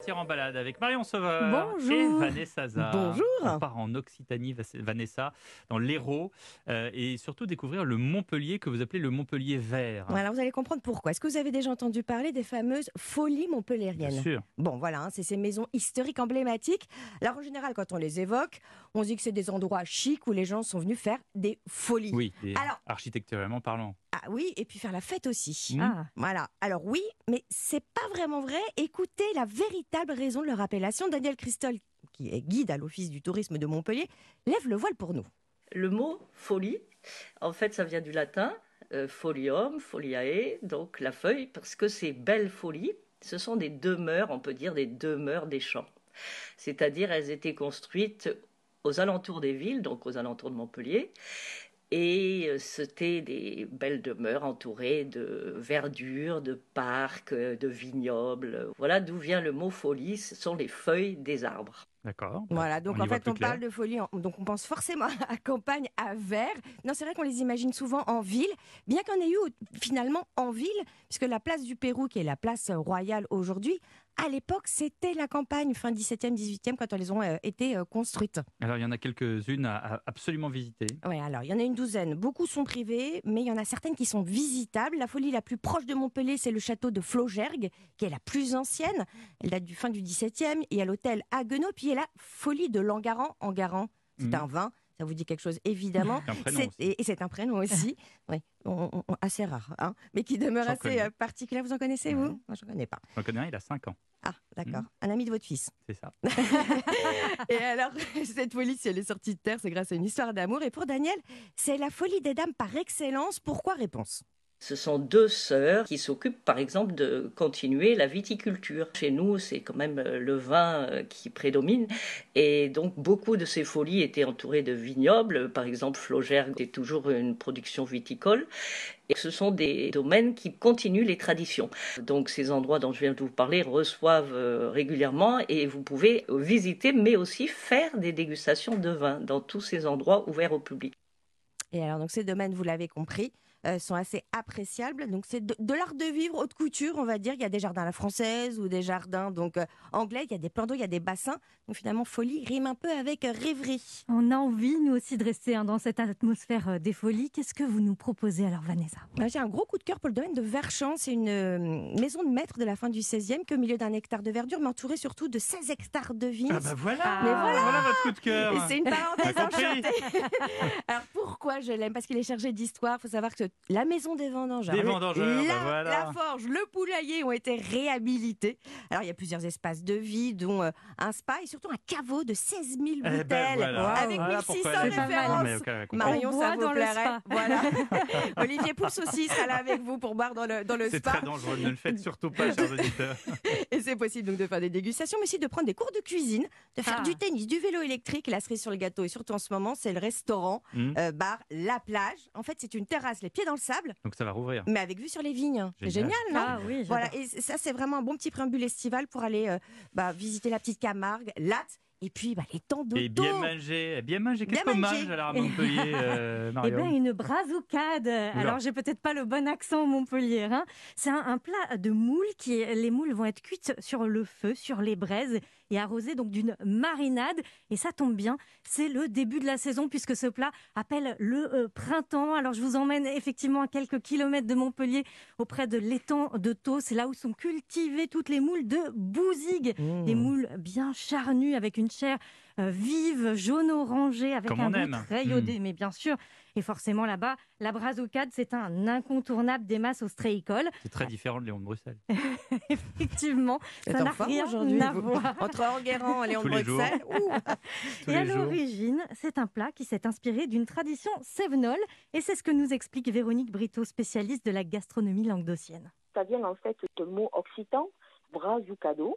Partir en balade avec Marion Sauveur Bonjour. et Vanessa Zah. Bonjour. On part en Occitanie, Vanessa, dans l'Hérault, euh, et surtout découvrir le Montpellier que vous appelez le Montpellier vert. Voilà, vous allez comprendre pourquoi. Est-ce que vous avez déjà entendu parler des fameuses folies Bien montpelliériennes sûr. Bon, voilà, hein, c'est ces maisons historiques emblématiques. Alors, en général, quand on les évoque, on se dit que c'est des endroits chics où les gens sont venus faire des folies. Oui, Alors- architecturalement parlant. Ah oui, et puis faire la fête aussi. Mmh. Ah, Voilà. Alors oui, mais c'est pas vraiment vrai. Écoutez la véritable raison de leur appellation. Daniel Christol, qui est guide à l'Office du tourisme de Montpellier, lève le voile pour nous. Le mot folie, en fait, ça vient du latin euh, folium, foliae, donc la feuille, parce que ces belles folies, ce sont des demeures, on peut dire des demeures des champs. C'est-à-dire, elles étaient construites aux alentours des villes, donc aux alentours de Montpellier, et euh, c'était des belles demeures entourées de verdure, de parcs, euh, de vignobles. Voilà d'où vient le mot folie, ce sont les feuilles des arbres. D'accord. Voilà, donc On en fait, on clair. parle de folie, donc on pense forcément à campagne, à verre. Non, c'est vrai qu'on les imagine souvent en ville, bien qu'on ait eu finalement en ville, puisque la place du Pérou, qui est la place royale aujourd'hui, à l'époque, c'était la campagne, fin 17e, 18e, quand elles ont euh, été euh, construites. Alors, il y en a quelques-unes à, à absolument visiter. Oui, alors il y en a une douzaine. Beaucoup sont privées, mais il y en a certaines qui sont visitables. La folie la plus proche de Montpellier, c'est le château de Flaugergue, qui est la plus ancienne. Elle date du fin du XVIIe. Il y a l'hôtel Haguenau, puis il y a la folie de Langaran. Angaran, c'est Mhm. un vin. Ça vous dit quelque chose, évidemment. C'est un prénom et et c'est un prénom aussi, oui, on- on- on- assez rare, hein, mais qui demeure assez euh, particulier. Vous en connaissez, vous? Moi, je ne connais pas. J'en connais un, il a 5 ans. Ah, d'accord. Mhm. Un ami de votre fils. C'est ça. Et alors, cette folie, si elle est sortie de terre, c'est grâce à une histoire d'amour. Et pour Daniel, c'est la folie des dames par excellence. Pourquoi? Réponse. Ce sont deux sœurs qui s'occupent par exemple de continuer la viticulture. Chez nous, c'est quand même euh, le vin euh, qui prédomine et donc beaucoup de ces folies étaient entourées de vignobles. Par exemple, Flaugergue est toujours une production viticole. Et ce sont des domaines qui continuent les traditions. Donc ces endroits dont je viens de vous parler reçoivent euh, régulièrement et vous pouvez visiter mais aussi faire des dégustations de vin dans tous ces endroits ouverts au public. Et alors, donc, ces domaines, vous l'avez compris, euh, sont assez appréciables. Donc, c'est de, de l'art de vivre haute couture, on va dire. Il y a des jardins à la française ou des jardins donc euh, anglais. Il y a des plans d'eau, il y a des bassins. Donc, finalement, folie rime un peu avec euh, rêverie. on a envie, nous aussi, de rester hein, dans cette atmosphère euh, des folies. Qu'est-ce que vous nous proposez alors, Vanessa? Moi, J'ai un gros coup de cœur pour le domaine de Verchamp. C'est une euh, maison de maître de la fin du 16e qui, au milieu d'un hectare de verdure, mais entourée surtout de 16 hectares de vignes. Ah bah voilà, Ah. Mais voilà. votre coup de cœur. Et c'est une parenthèse enchantée. Alors pourquoi je l'aime? Parce qu'il est chargé d'histoire. Il faut savoir que la maison des vendangeurs, Des vendangeurs, la, bah voilà. la forge, le poulailler ont été réhabilités. Alors il y a plusieurs espaces de vie, dont euh, un spa et surtout un caveau de 16 000 Eh ben, bouteilles voilà. avec Voilà 1600 pourquoi elle est- références. Marion, On ça boit vous dans le plairait. spa. Voilà. Olivier Pouls aussi sera là avec vous pour boire dans le, dans le C'est spa. très dangereux, ne le faites surtout pas, chers auditeurs. Et c'est possible donc de faire des dégustations, mais aussi de prendre des cours de cuisine, de faire Ah. du tennis, du vélo électrique. La cerise sur le gâteau, et surtout en ce moment, c'est le restaurant, euh, bar, la plage. En fait, c'est une terrasse, les pieds dans le sable, Donc ça va rouvrir. mais avec vue sur les vignes. C'est Génial. non Ah oui, Voilà, et ça, c'est vraiment un bon petit préambule estival pour aller euh, bah, visiter la petite Camargue, Latte, et puis bah, les temps d'auto. Et bien manger, bien manger. Qu'est-ce qu'on mange alors à Montpellier, euh, Eh bien, une brazucade. Alors, j'ai peut-être pas le bon accent montpellier. Hein. C'est un, un plat de moules qui, les moules vont être cuites sur le feu, sur les braises et arrosées donc d'une marinade. Et ça tombe bien, c'est le début de la saison puisque ce plat appelle le euh, printemps. Alors, je vous emmène effectivement à quelques kilomètres de Montpellier, auprès de l'étang de Thau. C'est là où sont cultivées toutes les moules de Bouzigues. Mmh. Des moules bien charnues avec une chair vive, jaune-orangé, avec Comme un goût aime. très iodé, mais bien sûr. Et forcément, là-bas, la brassocade, c'est un incontournable des masses ostréicoles. C'est très différent de Léon de Bruxelles. Effectivement, ça n'a rien à voir. Entre Enguerrand et Léon Tous de. Bruxelles. Et à l'origine, c'est un plat qui s'est inspiré d'une tradition sévenole. Et c'est ce que nous explique Véronique Brito, spécialiste de la gastronomie languedocienne. Ça vient en fait de mot occitan, brazucado.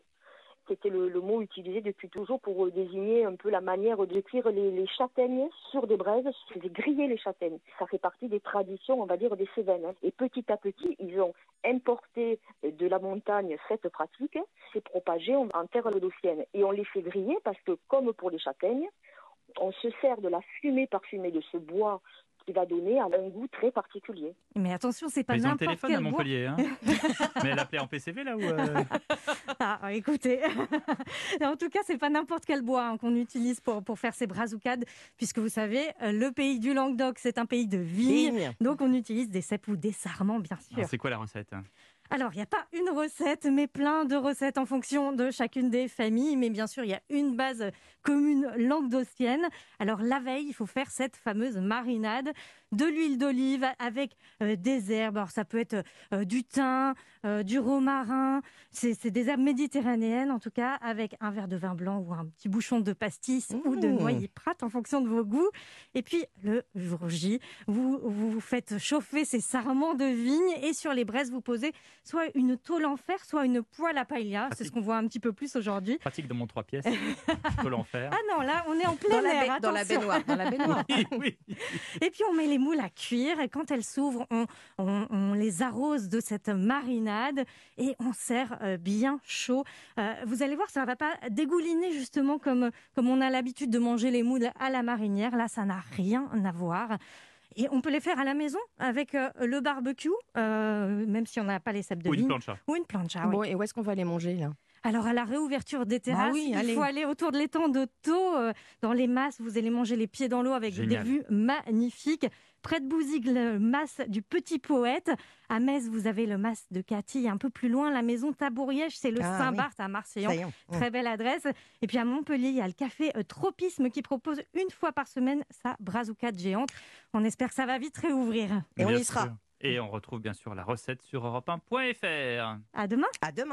C'était le, mot utilisé depuis toujours pour euh, désigner un peu la manière de cuire les, châtaignes sur des braises, c'est griller les châtaignes. Ça fait partie des traditions, on va dire, des Cévennes. hein. Et petit à petit, ils ont importé de la montagne cette pratique, c'est propagé en, en terre lodocienne. Et on les fait griller parce que, comme pour les châtaignes, on se sert de la fumée parfumée de ce bois qui va donner un goût très particulier. Mais attention, c'est pas Mais ils ont le n'importe téléphone quel à bois. Montpellier. Hein. Mais elle appelait en PCV là ou euh, Ah, écoutez, en tout cas, c'est pas n'importe quel bois hein, qu'on utilise pour, pour faire ces brassoucades, puisque vous savez, euh, le pays du Languedoc, c'est un pays de vignes. Vigne. Donc, on utilise des cèpes ou des sarments, bien sûr. C'est quoi la recette hein? Alors, il n'y a pas une recette, mais plein de recettes en fonction de chacune des familles. Mais bien sûr, il y a une base commune languedocienne. Alors, la veille, il faut faire cette fameuse marinade de l'huile d'olive avec euh, des herbes. Alors, ça peut être euh, du thym, euh, du romarin. C'est des herbes méditerranéennes, en tout cas, avec un verre de vin blanc ou un petit bouchon de pastis ou de Mmh. noyer prat en fonction de vos goûts. Et puis, le jour J, vous, vous faites chauffer ces sarments de vigne et sur les braises, vous posez soit une tôle en fer, soit une poêle à paella. C'est ce qu'on voit un petit peu plus aujourd'hui. Pratique de mon trois pièces. Peux l'en faire. Ah non, là, on est en plein Dans la, air. baie- dans la attention. baignoire. Dans la baignoire. Oui, oui. Et puis on met les moules à cuire et quand elles s'ouvrent, on, on- on les arrose de cette marinade et on sert euh, bien chaud. Euh, vous allez voir, ça ne va pas dégouliner justement comme, comme on a l'habitude de manger les moules à la marinière. Là, ça n'a rien à voir. Et on peut les faire à la maison avec euh, le barbecue, euh, même si on n'a pas les cèpes de Ou une plancha. Ou une plancha, oui. Bon, et où est-ce qu'on va les manger là? Alors, à la réouverture des terrasses, oui, il allez. faut aller autour de l'étang de Thau, euh, dans les masses. Vous allez manger les pieds dans l'eau avec Génial. des vues magnifiques. Près de Bouzigues, le mas du Petit Poète. À Metz, vous avez le mas de Cathy. Un peu plus loin, la maison Tabouriège, c'est le Ah, Saint-Barth à est, on- Très belle adresse. Et puis à Montpellier, il y a le café euh, Tropisme qui propose une fois par semaine sa brazoukade géante. On espère que ça va vite réouvrir. Et on y sera. sûr. Et on retrouve bien sûr la recette sur europe1.fr. À demain. À demain.